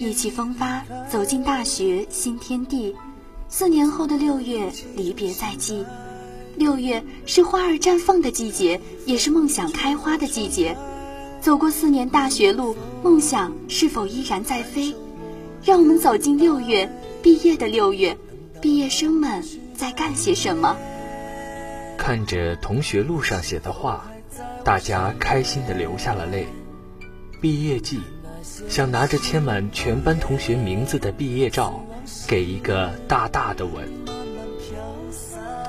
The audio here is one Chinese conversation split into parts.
意气风发，走进大学新天地；四年后的六月，离别在即。六月是花儿绽放的季节，也是梦想开花的季节。走过四年大学路，梦想是否依然在飞？让我们走进六月，毕业的六月，毕业生们在干些什么？看着同学录上写的话，大家开心的流下了泪。毕业季。想拿着签满全班同学名字的毕业照，给一个大大的吻。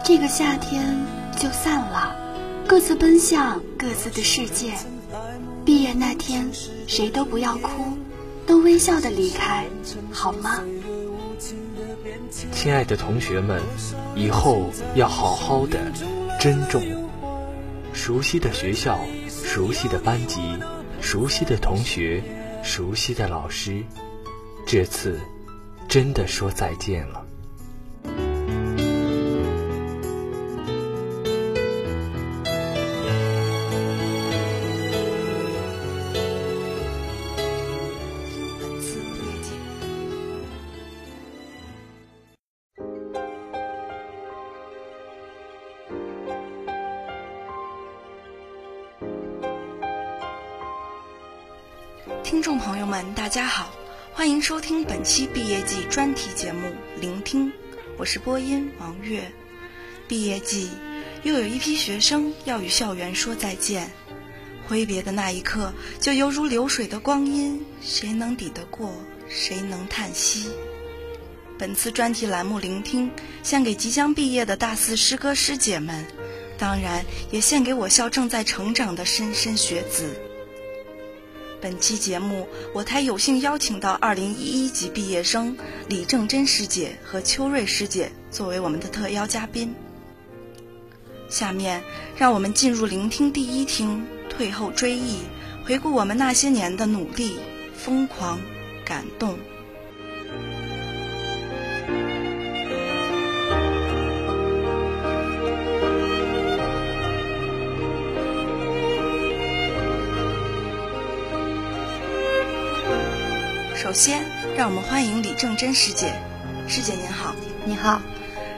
这个夏天就散了，各自奔向各自的世界。毕业那天，谁都不要哭，都微笑的离开，好吗？亲爱的同学们，以后要好好的珍重熟悉的学校、熟悉的班级、熟悉的同学。熟悉的老师，这次真的说再见了。期毕业季专题节目《聆听》，我是播音王月。毕业季，又有一批学生要与校园说再见，挥别的那一刻，就犹如流水的光阴，谁能抵得过？谁能叹息？本次专题栏目《聆听》，献给即将毕业的大四师哥师姐们，当然也献给我校正在成长的莘莘学子。本期节目，我台有幸邀请到二零一一级毕业生李正珍师姐和邱瑞师姐作为我们的特邀嘉宾。下面，让我们进入聆听第一厅，退后追忆，回顾我们那些年的努力、疯狂、感动。首先，让我们欢迎李正珍师姐。师姐您好，你好。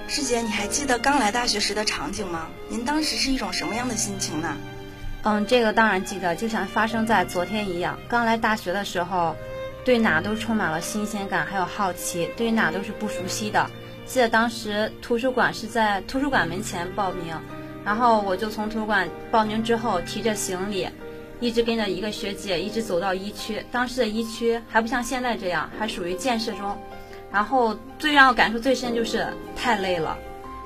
师姐，你还记得刚来大学时的场景吗？您当时是一种什么样的心情呢？嗯，这个当然记得，就像发生在昨天一样。刚来大学的时候，对哪都充满了新鲜感，还有好奇，对哪都是不熟悉的。记得当时图书馆是在图书馆门前报名，然后我就从图书馆报名之后，提着行李。一直跟着一个学姐，一直走到一区。当时的一区还不像现在这样，还属于建设中。然后最让我感触最深就是太累了。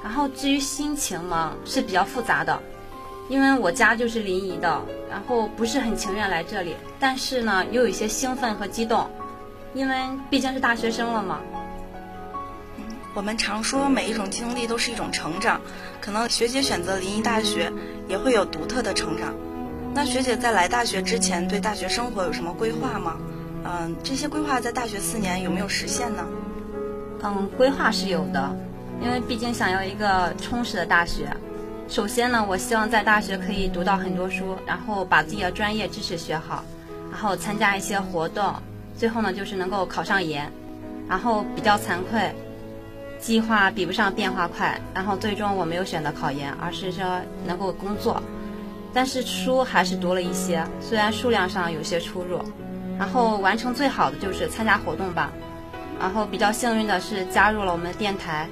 然后至于心情嘛，是比较复杂的，因为我家就是临沂的，然后不是很情愿来这里，但是呢，又有一些兴奋和激动，因为毕竟是大学生了嘛。我们常说每一种经历都是一种成长，可能学姐选择临沂大学，也会有独特的成长。那学姐在来大学之前，对大学生活有什么规划吗？嗯，这些规划在大学四年有没有实现呢？嗯，规划是有的，因为毕竟想要一个充实的大学。首先呢，我希望在大学可以读到很多书，然后把自己的专业知识学好，然后参加一些活动，最后呢就是能够考上研。然后比较惭愧，计划比不上变化快，然后最终我没有选择考研，而是说能够工作。但是书还是读了一些，虽然数量上有些出入，然后完成最好的就是参加活动吧，然后比较幸运的是加入了我们电台，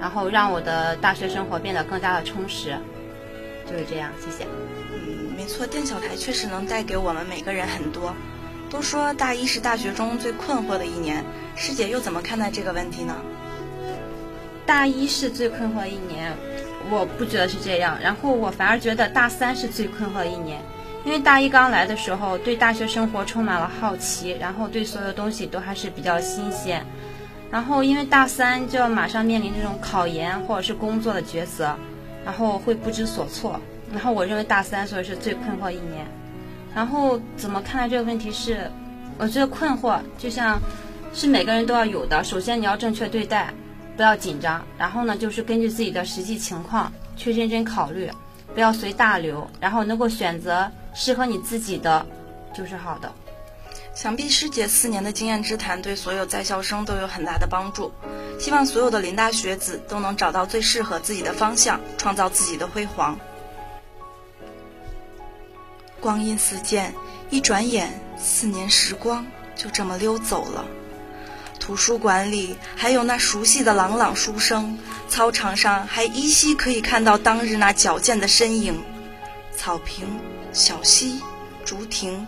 然后让我的大学生活变得更加的充实。就是这样，谢谢。嗯，没错，电小台确实能带给我们每个人很多。都说大一是大学中最困惑的一年，师姐又怎么看待这个问题呢？大一是最困惑的一年，我不觉得是这样。然后我反而觉得大三是最困惑的一年，因为大一刚来的时候，对大学生活充满了好奇，然后对所有东西都还是比较新鲜。然后因为大三就要马上面临这种考研或者是工作的抉择，然后会不知所措。然后我认为大三所以是最困惑一年。然后怎么看待这个问题是，我觉得困惑就像是每个人都要有的。首先你要正确对待，不要紧张。然后呢，就是根据自己的实际情况去认真考虑，不要随大流。然后能够选择适合你自己的，就是好的。想必师姐四年的经验之谈对所有在校生都有很大的帮助。希望所有的林大学子都能找到最适合自己的方向，创造自己的辉煌。光阴似箭，一转眼，四年时光就这么溜走了。图书馆里还有那熟悉的朗朗书声，操场上还依稀可以看到当日那矫健的身影。草坪、小溪、竹亭，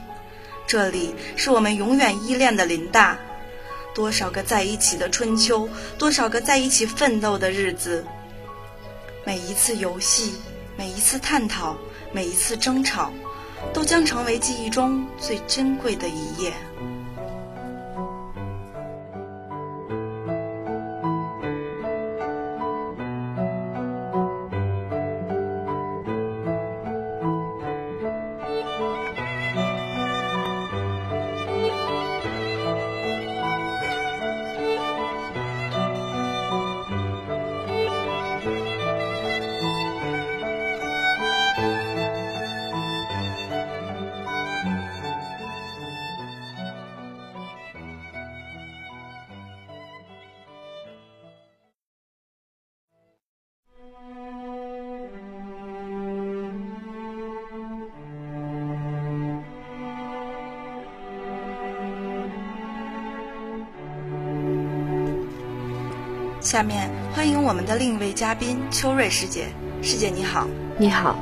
这里是我们永远依恋的林大。多少个在一起的春秋，多少个在一起奋斗的日子。每一次游戏，每一次探讨，每一次争吵。都将成为记忆中最珍贵的一页。下面欢迎我们的另一位嘉宾秋瑞师姐。师姐你好，你好。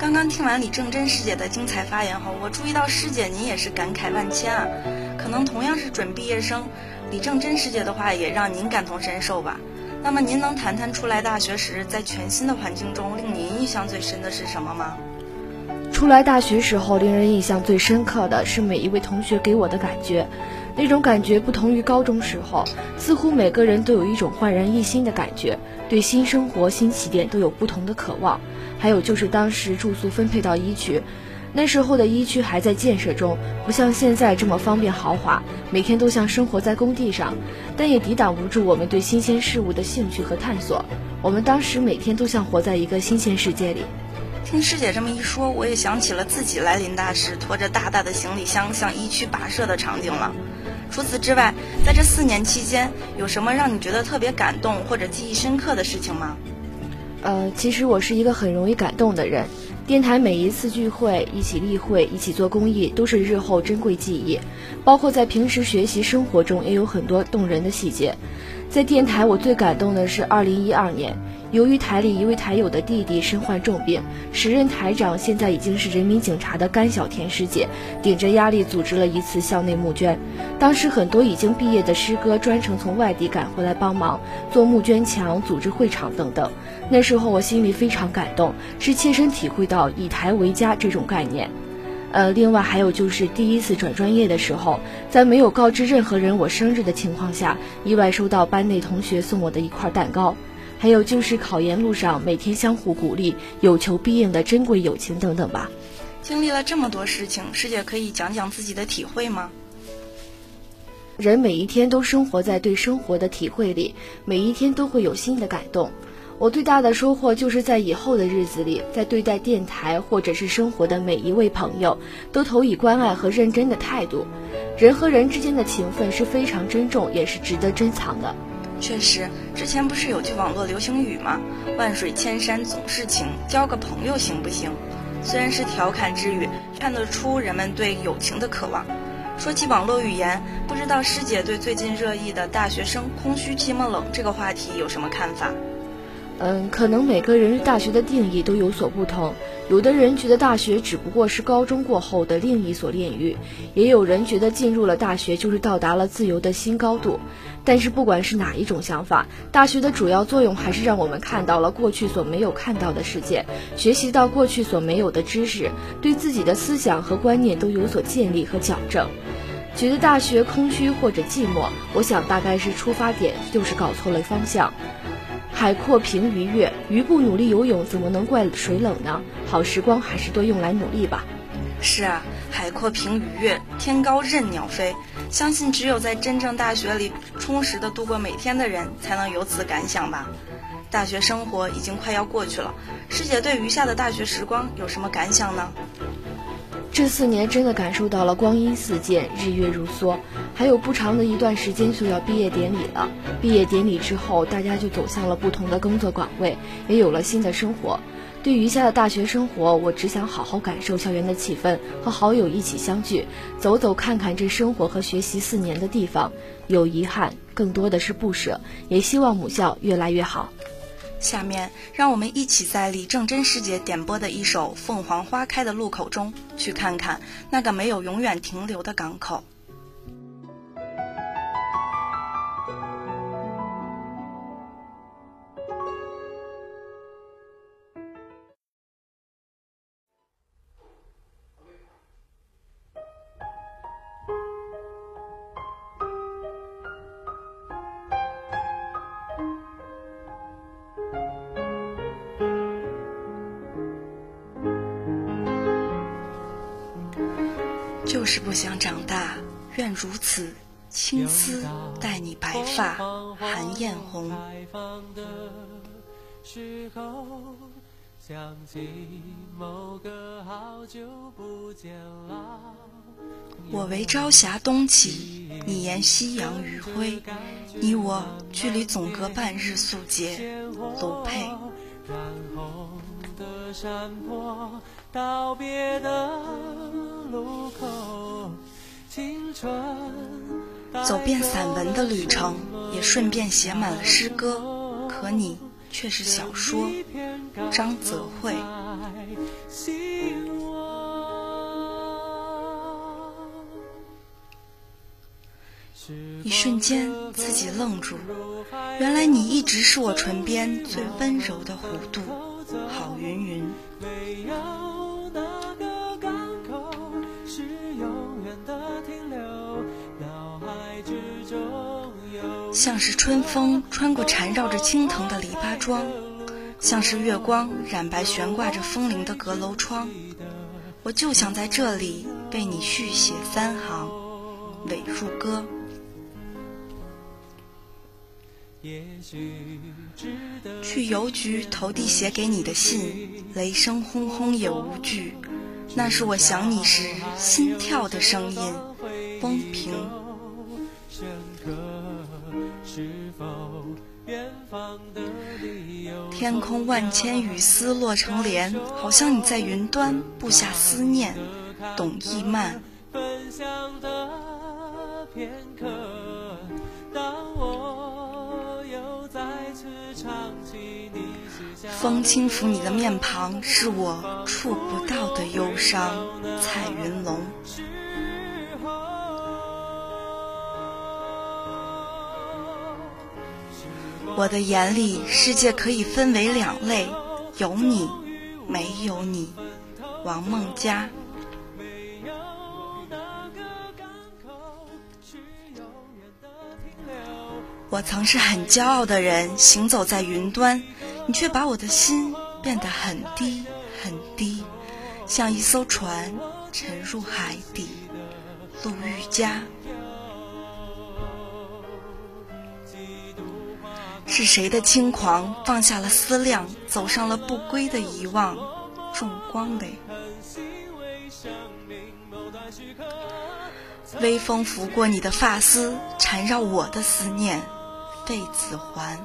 刚刚听完李正真师姐的精彩发言后，我注意到师姐您也是感慨万千啊。可能同样是准毕业生，李正真师姐的话也让您感同身受吧。那么您能谈谈初来大学时，在全新的环境中，令您印象最深的是什么吗？初来大学时候，令人印象最深刻的是每一位同学给我的感觉。那种感觉不同于高中时候，似乎每个人都有一种焕然一新的感觉，对新生活、新起点都有不同的渴望。还有就是当时住宿分配到一区，那时候的一区还在建设中，不像现在这么方便豪华，每天都像生活在工地上，但也抵挡不住我们对新鲜事物的兴趣和探索。我们当时每天都像活在一个新鲜世界里。听师姐这么一说，我也想起了自己来林大时拖着大大的行李箱向一区跋涉的场景了。除此之外，在这四年期间，有什么让你觉得特别感动或者记忆深刻的事情吗？呃，其实我是一个很容易感动的人。电台每一次聚会、一起例会、一起做公益，都是日后珍贵记忆。包括在平时学习生活中，也有很多动人的细节。在电台，我最感动的是二零一二年。由于台里一位台友的弟弟身患重病，时任台长现在已经是人民警察的甘小田师姐，顶着压力组织了一次校内募捐。当时很多已经毕业的师哥专程从外地赶回来帮忙做募捐墙、组织会场等等。那时候我心里非常感动，是切身体会到以台为家这种概念。呃，另外还有就是第一次转专业的时候，在没有告知任何人我生日的情况下，意外收到班内同学送我的一块蛋糕。还有就是考研路上每天相互鼓励、有求必应的珍贵友情等等吧。经历了这么多事情，师姐可以讲讲自己的体会吗？人每一天都生活在对生活的体会里，每一天都会有新的感动。我最大的收获就是在以后的日子里，在对待电台或者是生活的每一位朋友，都投以关爱和认真的态度。人和人之间的情分是非常珍重，也是值得珍藏的。确实，之前不是有句网络流行语吗？“万水千山总是情，交个朋友行不行？”虽然是调侃之语，看得出人们对友情的渴望。说起网络语言，不知道师姐对最近热议的大学生空虚寂寞冷这个话题有什么看法？嗯，可能每个人对大学的定义都有所不同。有的人觉得大学只不过是高中过后的另一所炼狱，也有人觉得进入了大学就是到达了自由的新高度。但是不管是哪一种想法，大学的主要作用还是让我们看到了过去所没有看到的世界，学习到过去所没有的知识，对自己的思想和观念都有所建立和矫正。觉得大学空虚或者寂寞，我想大概是出发点就是搞错了方向。海阔凭鱼跃，鱼不努力游泳，怎么能怪水冷呢？好时光还是多用来努力吧。是啊，海阔凭鱼跃，天高任鸟飞。相信只有在真正大学里充实的度过每天的人，才能有此感想吧。大学生活已经快要过去了，师姐对余下的大学时光有什么感想呢？这四年真的感受到了光阴似箭，日月如梭，还有不长的一段时间就要毕业典礼了。毕业典礼之后，大家就走向了不同的工作岗位，也有了新的生活。对余下的大学生活，我只想好好感受校园的气氛，和好友一起相聚，走走看看这生活和学习四年的地方。有遗憾，更多的是不舍，也希望母校越来越好。下面，让我们一起在李正真师姐点播的一首《凤凰花开的路口》中，去看看那个没有永远停留的港口。想长大，愿如此，青丝带你白发含艳红。我为朝霞东起，你沿夕阳余晖，你我距离总隔半日素洁，卢佩。山坡道别的落走遍散文的旅程，也顺便写满了诗歌。可你却是小说。张泽慧。一瞬间，自己愣住。原来你一直是我唇边最温柔的弧度。郝云云。围绕那个港口是永远的停留。脑海之中像是春风穿过缠绕着青藤的篱笆桩，像是月光染白悬挂着风铃的阁楼窗，我就想在这里为你续写三行尾数歌。去邮局投递写给你的信，雷声轰轰也无惧，那是我想你时心跳的声音，风平。天空万千雨丝落成帘，好像你在云端布下思念。董亦曼。风轻抚你的面庞，是我触不到的忧伤。彩云龙。我的眼里，世界可以分为两类：有你，没有你。王梦佳。我曾是很骄傲的人，行走在云端，你却把我的心变得很低很低，像一艘船沉入海底。陆玉佳。是谁的轻狂放下了思量，走上了不归的遗忘？重光磊。微风拂过你的发丝，缠绕我的思念。费子环。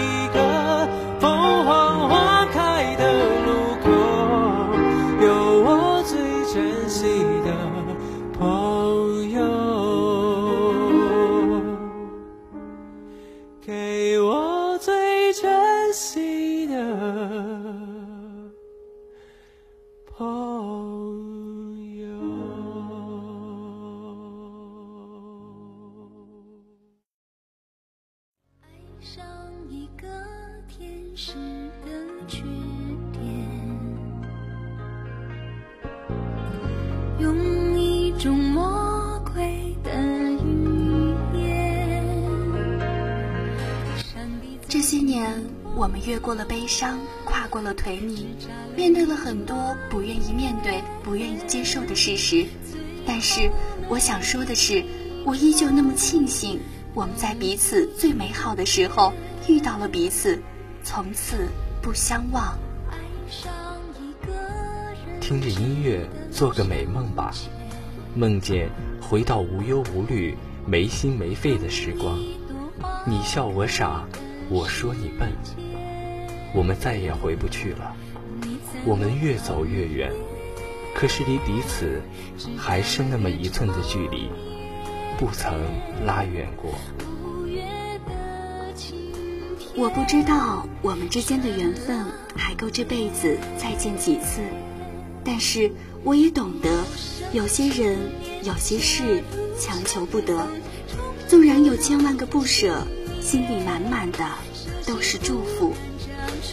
跨过了颓靡，面对了很多不愿意面对、不愿意接受的事实。但是，我想说的是，我依旧那么庆幸，我们在彼此最美好的时候遇到了彼此，从此不相忘。听着音乐，做个美梦吧，梦见回到无忧无虑、没心没肺的时光。你笑我傻，我说你笨，我们再也回不去了。我们越走越远，可是离彼此还是那么一寸的距离，不曾拉远过。我不知道我们之间的缘分还够这辈子再见几次，但是我也懂得，有些人、有些事强求不得。纵然有千万个不舍，心里满满的都是祝福。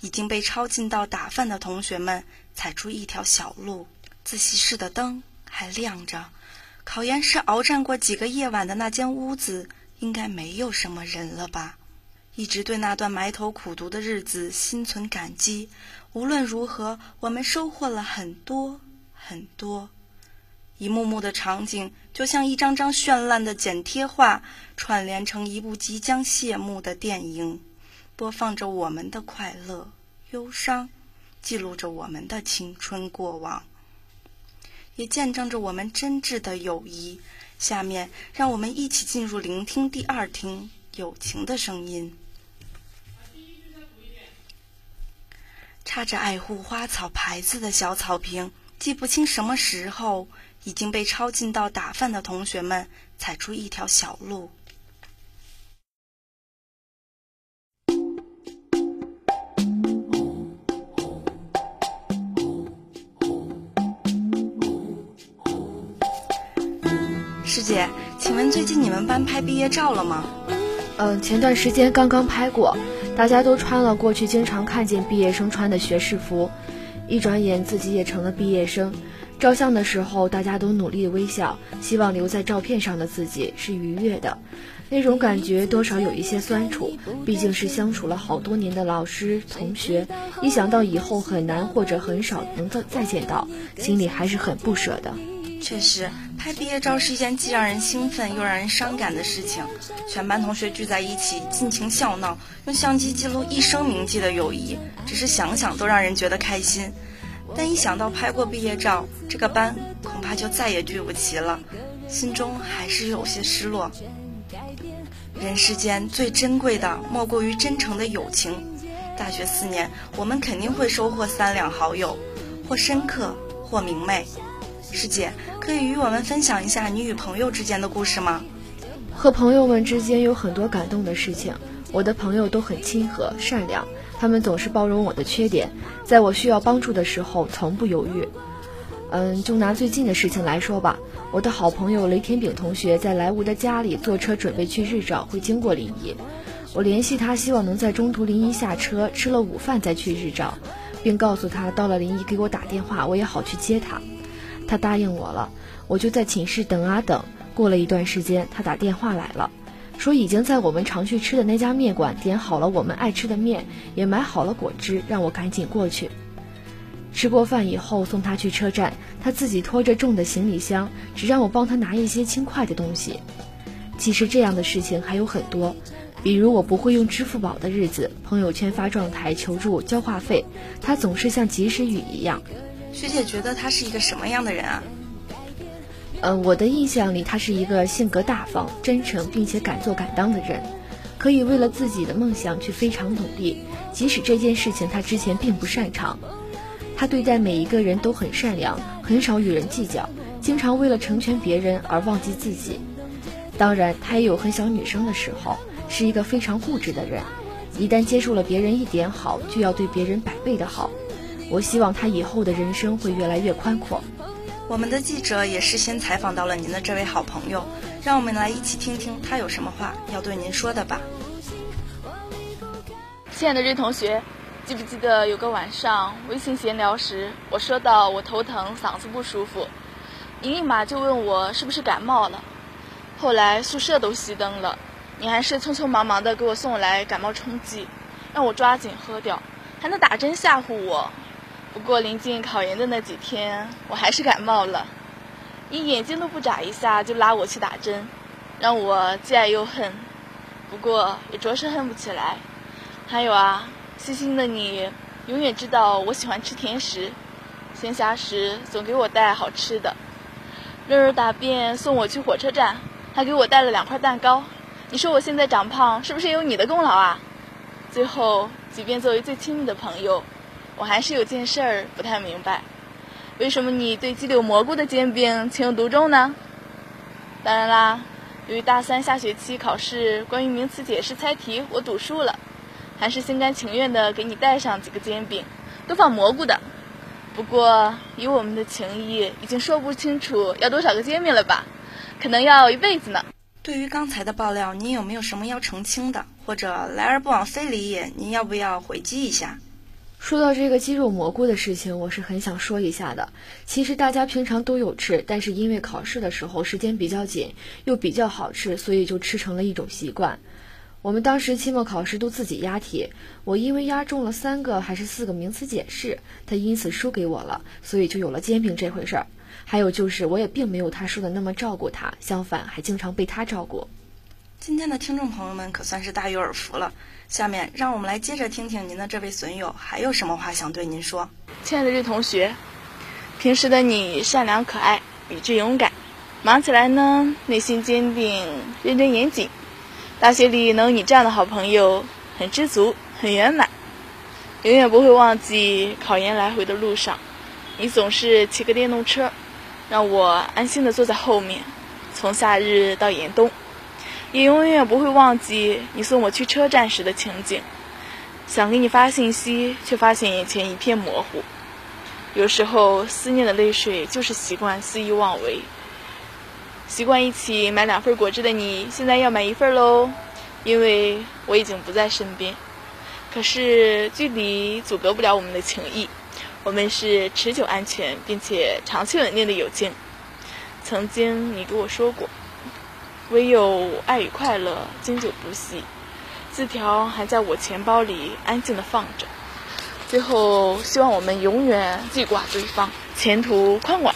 已经被抄近道打饭的同学们踩出一条小路。自习室的灯还亮着，考研室鏖战过几个夜晚的那间屋子，应该没有什么人了吧？一直对那段埋头苦读的日子心存感激。无论如何，我们收获了很多很多。一幕幕的场景，就像一张张绚烂的剪贴画，串联成一部即将谢幕的电影，播放着我们的快乐、忧伤，记录着我们的青春过往，也见证着我们真挚的友谊。下面，让我们一起进入聆听第二听友情的声音。插着爱护花草牌子的小草坪，记不清什么时候。已经被抄近道打饭的同学们踩出一条小路。师姐，请问最近你们班拍毕业照了吗？嗯，前段时间刚刚拍过，大家都穿了过去经常看见毕业生穿的学士服，一转眼自己也成了毕业生。照相的时候，大家都努力微笑，希望留在照片上的自己是愉悦的。那种感觉多少有一些酸楚，毕竟是相处了好多年的老师同学，一想到以后很难或者很少能再再见到，心里还是很不舍的。确实，拍毕业照是一件既让人兴奋又让人伤感的事情。全班同学聚在一起，尽情笑闹，用相机记录一生铭记的友谊，只是想想都让人觉得开心。但一想到拍过毕业照，这个班恐怕就再也聚不齐了，心中还是有些失落。人世间最珍贵的莫过于真诚的友情。大学四年，我们肯定会收获三两好友，或深刻，或明媚。师姐，可以与我们分享一下你与朋友之间的故事吗？和朋友们之间有很多感动的事情，我的朋友都很亲和善良。他们总是包容我的缺点，在我需要帮助的时候从不犹豫。嗯，就拿最近的事情来说吧，我的好朋友雷天炳同学在莱芜的家里坐车准备去日照，会经过临沂。我联系他，希望能在中途临沂下车，吃了午饭再去日照，并告诉他到了临沂给我打电话，我也好去接他。他答应我了，我就在寝室等啊等，过了一段时间，他打电话来了，说已经在我们常去吃的那家面馆点好了我们爱吃的面，也买好了果汁，让我赶紧过去。吃过饭以后，送他去车站，他自己拖着重的行李箱，只让我帮他拿一些轻快的东西。其实这样的事情还有很多，比如我不会用支付宝的日子，朋友圈发状态求助交话费，他总是像及时雨一样。学姐觉得他是一个什么样的人啊？嗯，我的印象里，他是一个性格大方、真诚并且敢做敢当的人，可以为了自己的梦想去非常努力，即使这件事情他之前并不擅长。他对待每一个人都很善良，很少与人计较，经常为了成全别人而忘记自己。当然，他也有很小女生的时候，是一个非常固执的人，一旦接受了别人一点好，就要对别人百倍的好。我希望他以后的人生会越来越宽阔。我们的记者也事先采访到了您的这位好朋友，让我们来一起听听他有什么话要对您说的吧。亲爱的瑞同学。记不记得有个晚上微信闲聊时，我说到我头疼、嗓子不舒服，你立马就问我是不是感冒了。后来宿舍都熄灯了，你还是匆匆忙忙的给我送来感冒冲剂，让我抓紧喝掉，还能打针吓唬我。不过临近考研的那几天，我还是感冒了，你眼睛都不眨一下就拉我去打针，让我既爱又恨，不过也着实恨不起来。还有啊。细心的你，永远知道我喜欢吃甜食，闲暇时总给我带好吃的。日日大便送我去火车站，还给我带了两块蛋糕。你说我现在长胖，是不是有你的功劳啊？最后，即便作为最亲密的朋友，我还是有件事儿不太明白：为什么你对鸡柳蘑菇的煎饼情有独钟呢？当然啦，由于大三下学期考试关于名词解释猜题，我赌输了。还是心甘情愿的给你带上几个煎饼，都放蘑菇的。不过以我们的情谊，已经说不清楚要多少个煎饼了吧？可能要一辈子呢。对于刚才的爆料，您有没有什么要澄清的？或者来而不往非礼也，您要不要回击一下？说到这个鸡肉蘑菇的事情，我是很想说一下的。其实大家平常都有吃，但是因为考试的时候时间比较紧，又比较好吃，所以就吃成了一种习惯。我们当时期末考试都自己押题，我因为押中了三个还是四个名词解释，他因此输给我了，所以就有了煎饼这回事儿。还有就是，我也并没有他说的那么照顾他，相反还经常被他照顾。今天的听众朋友们可算是大有耳福了。下面让我们来接着听听您的这位损友还有什么话想对您说。亲爱的瑞同学，平时的你善良可爱、理智勇敢，忙起来呢内心坚定、认真严谨。大学里能有你这样的好朋友，很知足，很圆满。永远不会忘记考研来回的路上，你总是骑个电动车，让我安心的坐在后面，从夏日到严冬。也永远不会忘记你送我去车站时的情景，想给你发信息，却发现眼前一片模糊。有时候思念的泪水就是习惯肆意妄为。习惯一起买两份果汁的你，现在要买一份喽，因为我已经不在身边。可是距离阻隔不了我们的情谊，我们是持久安全并且长期稳定的友情。曾经你给我说过，唯有爱与快乐经久不息。字条还在我钱包里安静的放着。最后，希望我们永远记挂对方，前途宽广。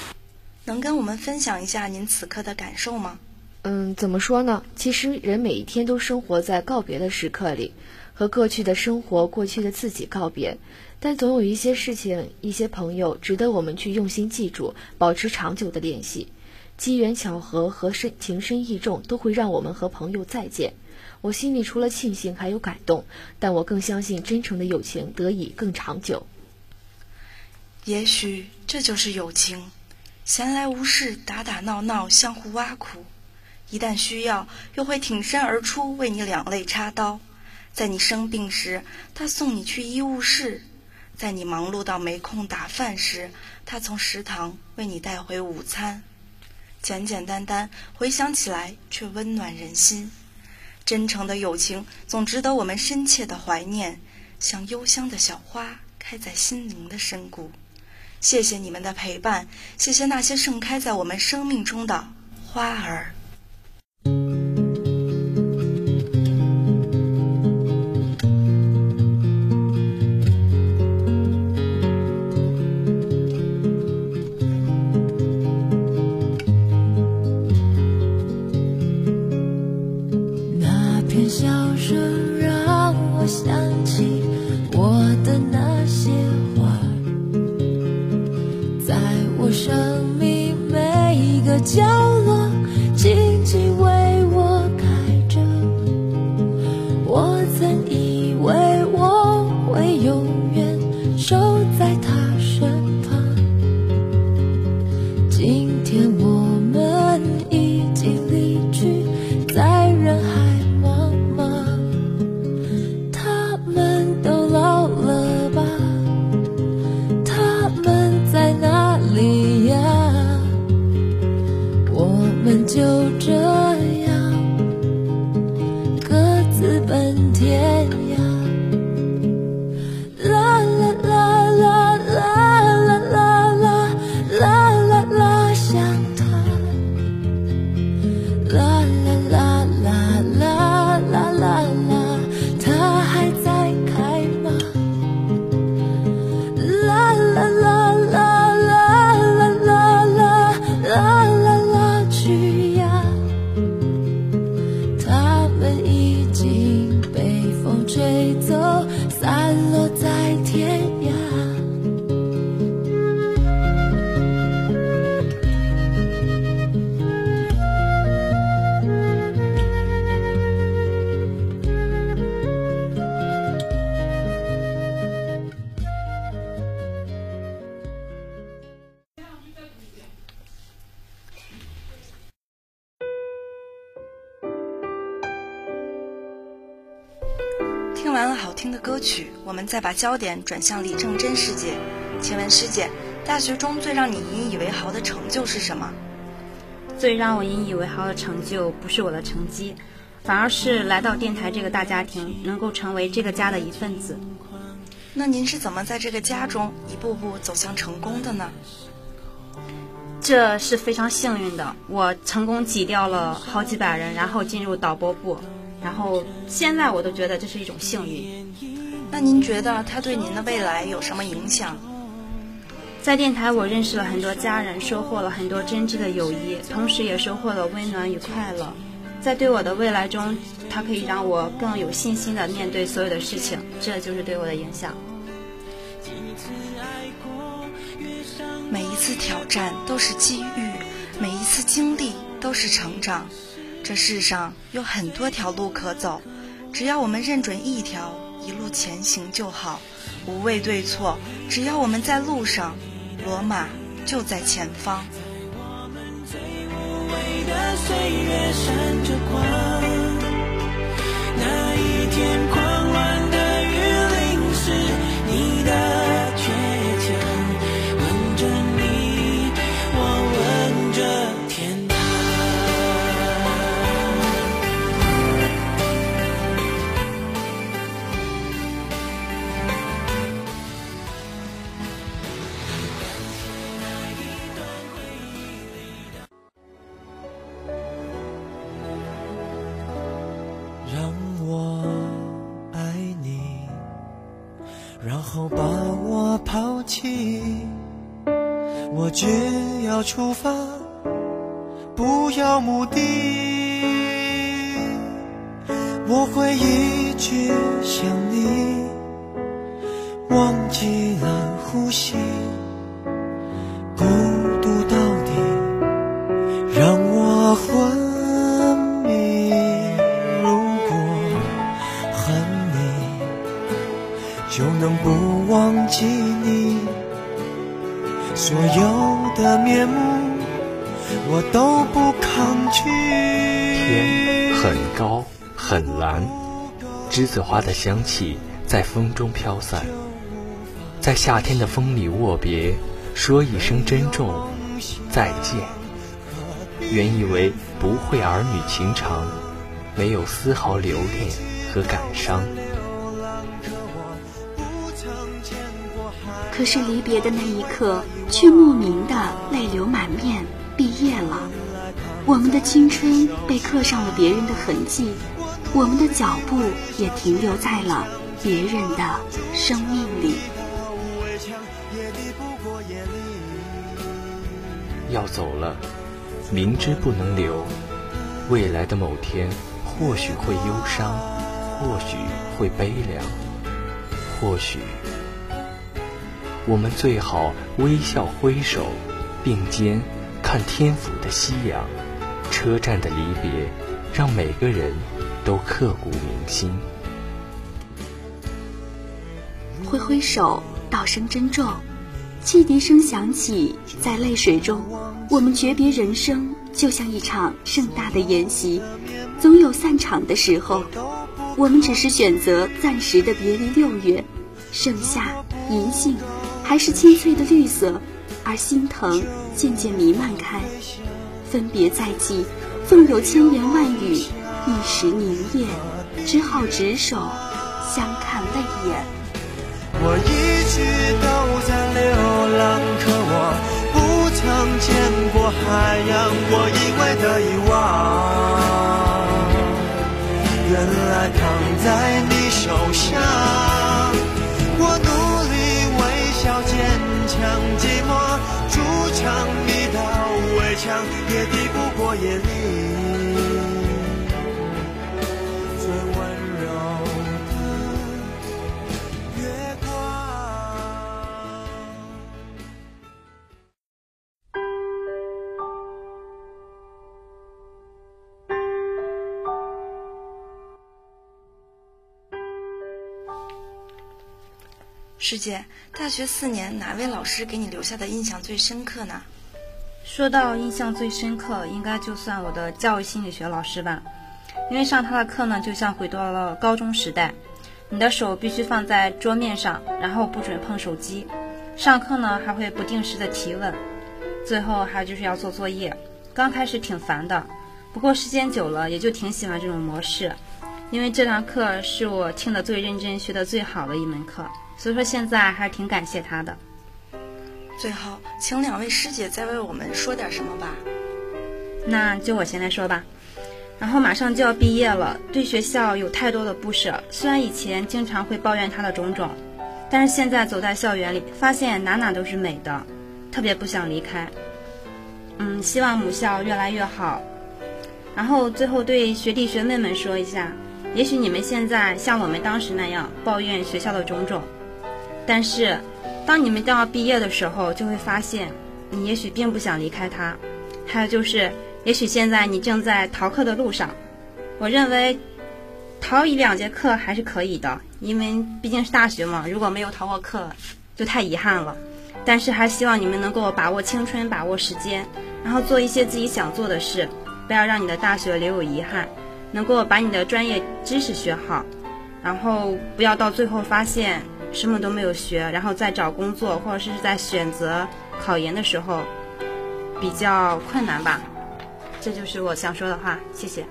能跟我们分享一下您此刻的感受吗？嗯，怎么说呢？其实人每一天都生活在告别的时刻里，和过去的生活、过去的自己告别。但总有一些事情、一些朋友值得我们去用心记住，保持长久的联系。机缘巧合和深情深意重都会让我们和朋友再见。我心里除了庆幸还有感动，但我更相信真诚的友情得以更长久。也许这就是友情。闲来无事，打打闹闹，相互挖苦；一旦需要，又会挺身而出，为你两肋插刀。在你生病时，他送你去医务室；在你忙碌到没空打饭时，他从食堂为你带回午餐。简简单单，回想起来却温暖人心。真诚的友情总值得我们深切的怀念，像幽香的小花，开在心灵的深谷。谢谢你们的陪伴，谢谢那些盛开在我们生命中的花儿。叫。听的歌曲，我们再把焦点转向李正真师姐。请问师姐，大学中最让你引以为豪的成就是什么？最让我引以为豪的成就不是我的成绩，反而是来到电台这个大家庭，能够成为这个家的一份子。那您是怎么在这个家中一步步走向成功的呢？这是非常幸运的，我成功挤掉了好几百人，然后进入导播部，然后现在我都觉得这是一种幸运。那您觉得它对您的未来有什么影响？在电台，我认识了很多家人，收获了很多真挚的友谊，同时也收获了温暖与快乐。在对我的未来中，它可以让我更有信心的面对所有的事情，这就是对我的影响。每一次挑战都是机遇，每一次经历都是成长。这世上有很多条路可走，只要我们认准一条，一路前行就好。无畏对错，只要我们在路上，罗马就在前方。岁月闪着光，那一天要出发，不要目的。我会一直想你，忘记了呼吸，都不抗拒。天很高很蓝，栀子花的香气在风中飘散，在夏天的风里握别，说一声珍重，再见。原以为不会儿女情长，没有丝毫留恋和感伤。可是离别的那一刻，却莫名的泪流满面，毕业了。我们的青春被刻上了别人的痕迹，我们的脚步也停留在了别人的生命里。要走了，明知不能留，未来的某天或许会忧伤，或许会悲凉，或许我们最好微笑挥手，并肩看天府的夕阳。车站的离别，让每个人都刻骨铭心。挥挥手，道声珍重。汽笛声响起，在泪水中，我们诀别人生，就像一场盛大的宴席，总有散场的时候。我们只是选择暂时的别离六月，盛夏银杏，还是青翠的绿色，而心疼渐渐弥漫开。分别在即，纵有千言万语，一时凝噎，只好执手相看泪眼。我一直都在流浪，可我不曾见过海洋，我以为的遗忘，原来躺在师姐，大学四年哪位老师给你留下的印象最深刻呢？说到印象最深刻，应该就算我的教育心理学老师吧，因为上他的课呢，就像回到了高中时代。你的手必须放在桌面上，然后不准碰手机。上课呢，还会不定时的提问，最后还有就是要做作业。刚开始挺烦的，不过时间久了，也就挺喜欢这种模式，因为这堂课是我听得最认真、学得最好的一门课，所以说现在还是挺感谢他的。最后，请两位师姐再为我们说点什么吧。那就我先来说吧。然后马上就要毕业了，对学校有太多的不舍。虽然以前经常会抱怨它的种种，但是现在走在校园里，发现哪哪都是美的，特别不想离开。嗯，希望母校越来越好。然后最后对学弟学妹们说一下，也许你们现在像我们当时那样抱怨学校的种种，但是当你们都要毕业的时候，就会发现你也许并不想离开它。还有就是。也许现在你正在逃课的路上，我认为逃一两节课还是可以的，因为毕竟是大学嘛。如果没有逃过课，就太遗憾了。但是还希望你们能够把握青春，把握时间，然后做一些自己想做的事，不要让你的大学留有遗憾，能够把你的专业知识学好，然后不要到最后发现什么都没有学，然后再找工作或者是在选择考研的时候比较困难吧。这就是我想说的话，谢谢。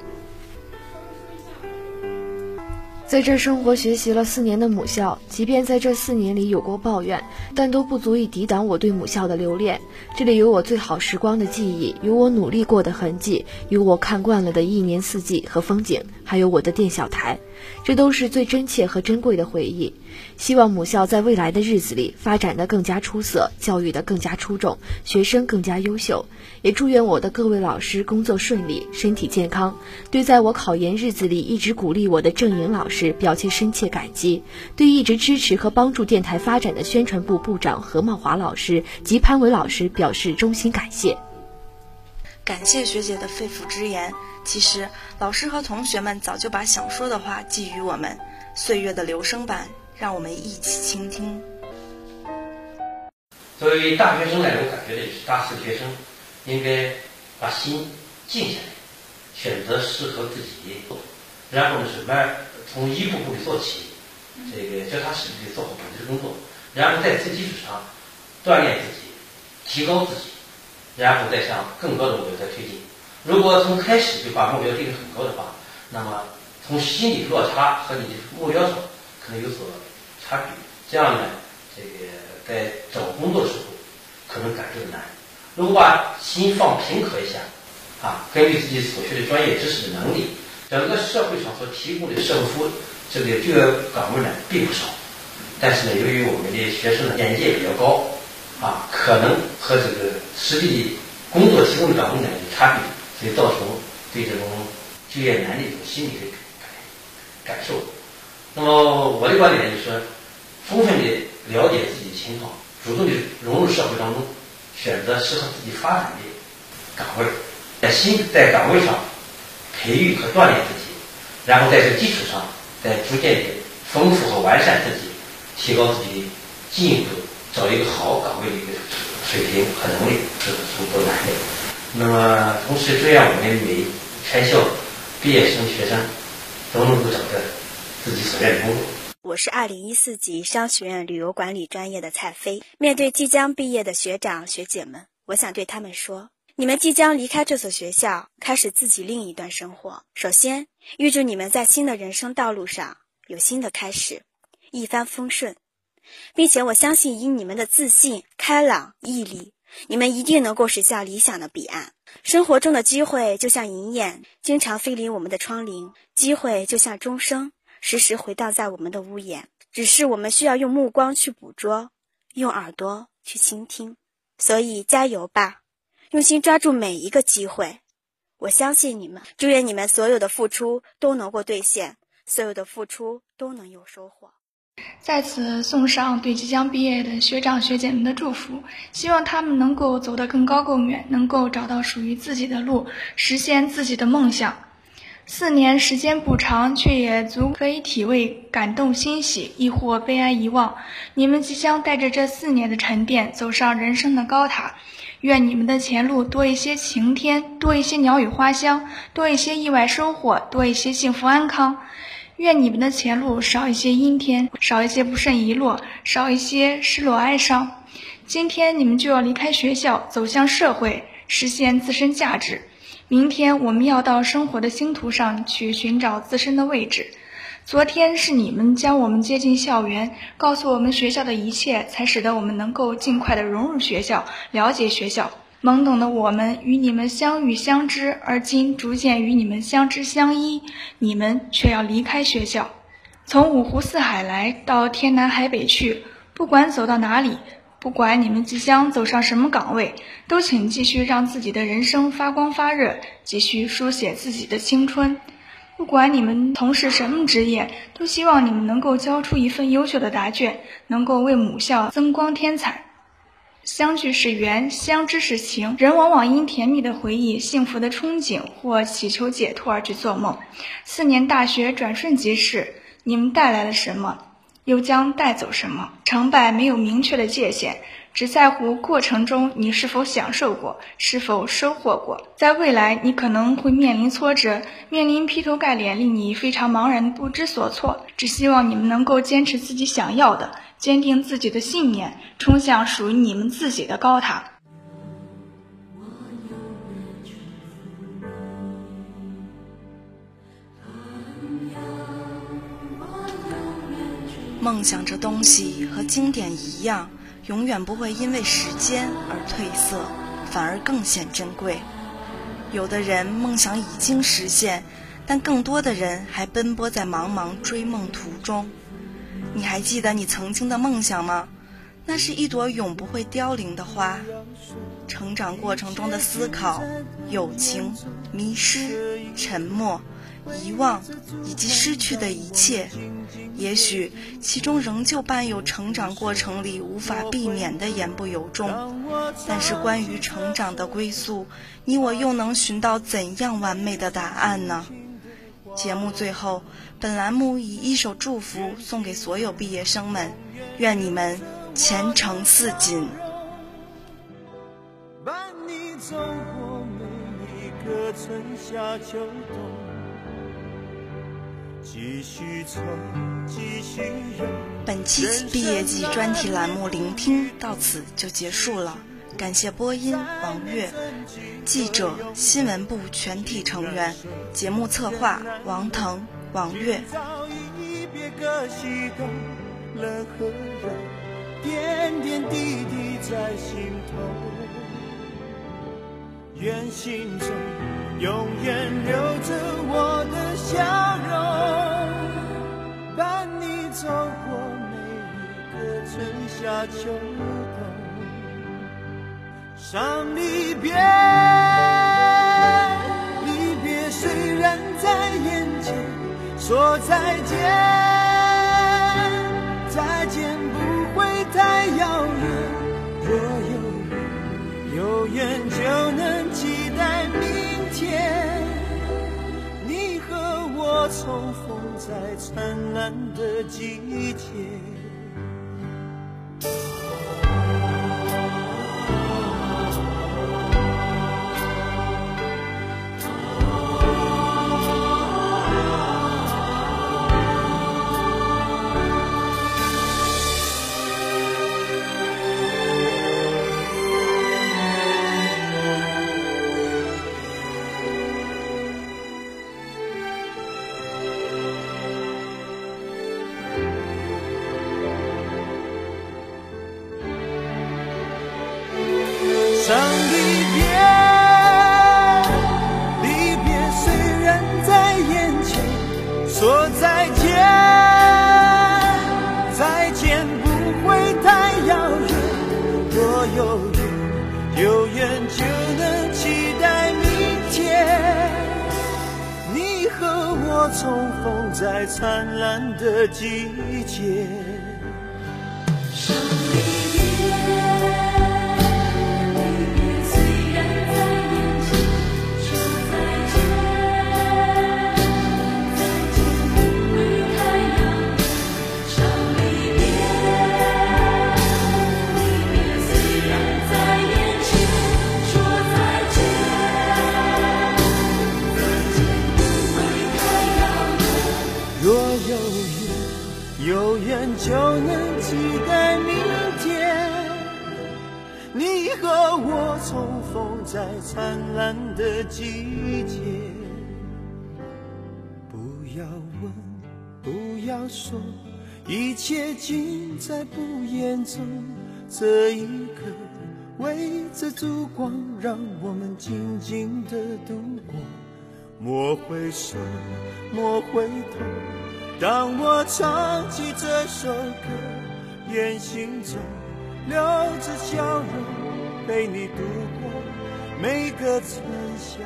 在这生活学习了四年的母校，即便在这四年里有过抱怨，但都不足以抵挡我对母校的留恋。这里有我最好时光的记忆，有我努力过的痕迹，有我看惯了的一年四季和风景，还有我的店小台，这都是最真切和珍贵的回忆。希望母校在未来的日子里发展的更加出色，教育的更加出众，学生更加优秀。也祝愿我的各位老师工作顺利，身体健康。对在我考研日子里一直鼓励我的郑颖老师表示深切感激。对一直支持和帮助电台发展的宣传部部长何茂华老师及潘伟老师表示衷心感谢。感谢学姐的肺腑之言。其实，老师和同学们早就把想说的话寄予我们，岁月的留声版。让我们一起倾听。作为大学生来，我感觉的是大四学生应该把心静下来，选择适合自己，然后呢是慢从一步步的做起，这个脚踏实地的做好本职工作，然后在此基础上锻炼自己，提高自己，然后再向更高的目标再推进。如果从开始就把目标定得很高的话，那么从心理落差和你的目标上可能有所。差别，这样呢，这个在找工作的时候可能感受难。如果把心放平和一下，啊，根据自己所学的专业知识的能力，整个社会上所提供的社会服务这个就业岗位呢并不少，但是呢，由于我们的学生的眼界比较高，啊，可能和这个实际工作提供的岗位呢有差别，所以造成对这种就业难的一种心理的感感受。那么我的观点就是，充分的了解自己的情况，主动的融入社会当中，选择适合自己发展的岗位，在新在岗位上培育和锻炼自己，然后在这个基础上，再逐渐的丰富和完善自己，提高自己的进一步找一个好岗位的一个水平和能力，这是足够难的。那么同时，这样我们每全校毕业生学生都能够找到自己所愿的工作。我是二零一四级商学院旅游管理专业的蔡飞。面对即将毕业的学长学姐们，我想对他们说：你们即将离开这所学校，开始自己另一段生活。首先，预祝你们在新的人生道路上有新的开始，一帆风顺，并且我相信，以你们的自信、开朗、毅力，你们一定能够驶向理想的彼岸。生活中的机会就像银眼，经常飞临我们的窗棂；机会就像钟声。时时回荡在我们的屋檐，只是我们需要用目光去捕捉，用耳朵去倾听。所以加油吧，用心抓住每一个机会。我相信你们，祝愿你们所有的付出都能够兑现，所有的付出都能有收获。在此送上对即将毕业的学长学姐们的祝福，希望他们能够走得更高更远，能够找到属于自己的路，实现自己的梦想。四年时间不长，却也足可以体味感动欣喜，亦或悲哀遗忘。你们即将带着这四年的沉淀，走上人生的高塔。愿你们的前路多一些晴天，多一些鸟语花香，多一些意外收获，多一些幸福安康。愿你们的前路少一些阴天，少一些不慎遗落，少一些失落哀伤。今天你们就要离开学校，走向社会，实现自身价值。明天我们要到生活的星图上去寻找自身的位置。昨天是你们将我们接进校园，告诉我们学校的一切，才使得我们能够尽快的融入学校，了解学校。懵懂的我们与你们相遇相知，而今逐渐与你们相知相依。你们却要离开学校，从五湖四海来到天南海北去，不管走到哪里。不管你们即将走上什么岗位，都请继续让自己的人生发光发热，继续书写自己的青春。不管你们从事什么职业，都希望你们能够交出一份优秀的答卷，能够为母校增光添彩。相聚是缘，相知是情。人往往因甜蜜的回忆、幸福的憧憬或祈求解脱而去做梦。四年大学转瞬即逝，你们带来了什么？又将带走什么？成败没有明确的界限，只在乎过程中你是否享受过，是否收获过。在未来，你可能会面临挫折，面临劈头盖脸令你非常茫然不知所措。只希望你们能够坚持自己想要的，坚定自己的信念，冲向属于你们自己的高塔。梦想这东西和经典一样，永远不会因为时间而褪色，反而更显珍贵。有的人梦想已经实现，但更多的人还奔波在茫茫追梦途中。你还记得你曾经的梦想吗？那是一朵永不会凋零的花。成长过程中的思考、友情、迷失、沉默。遗忘以及失去的一切，也许其中仍旧伴有成长过程里无法避免的言不由衷。但是关于成长的归宿，你我又能寻到怎样完美的答案呢？节目最后，本栏目以一首祝福送给所有毕业生们，愿你们前程似锦。伴你走过每一个春夏秋冬。本期毕业季专题栏目《聆听》到此就结束了，感谢播音王悦，记者新闻部全体成员，节目策划王腾、王悦。愿心中永远留着我的笑容，伴你走过每一个春夏秋冬。伤离别，离别虽然在眼前，说再见。再见不会太遥远。若有缘，有缘就能期待明天。你和我重逢在灿烂的季节。和我重逢在灿烂的季节。就能期待明天。你和我重逢在灿烂的季节。不要问，不要说，一切尽在不言中。这一刻，围着烛光，让我们静静的度过。莫回首，莫回头。当我唱起这首歌，愿心中留着笑容，陪你度过每个春夏。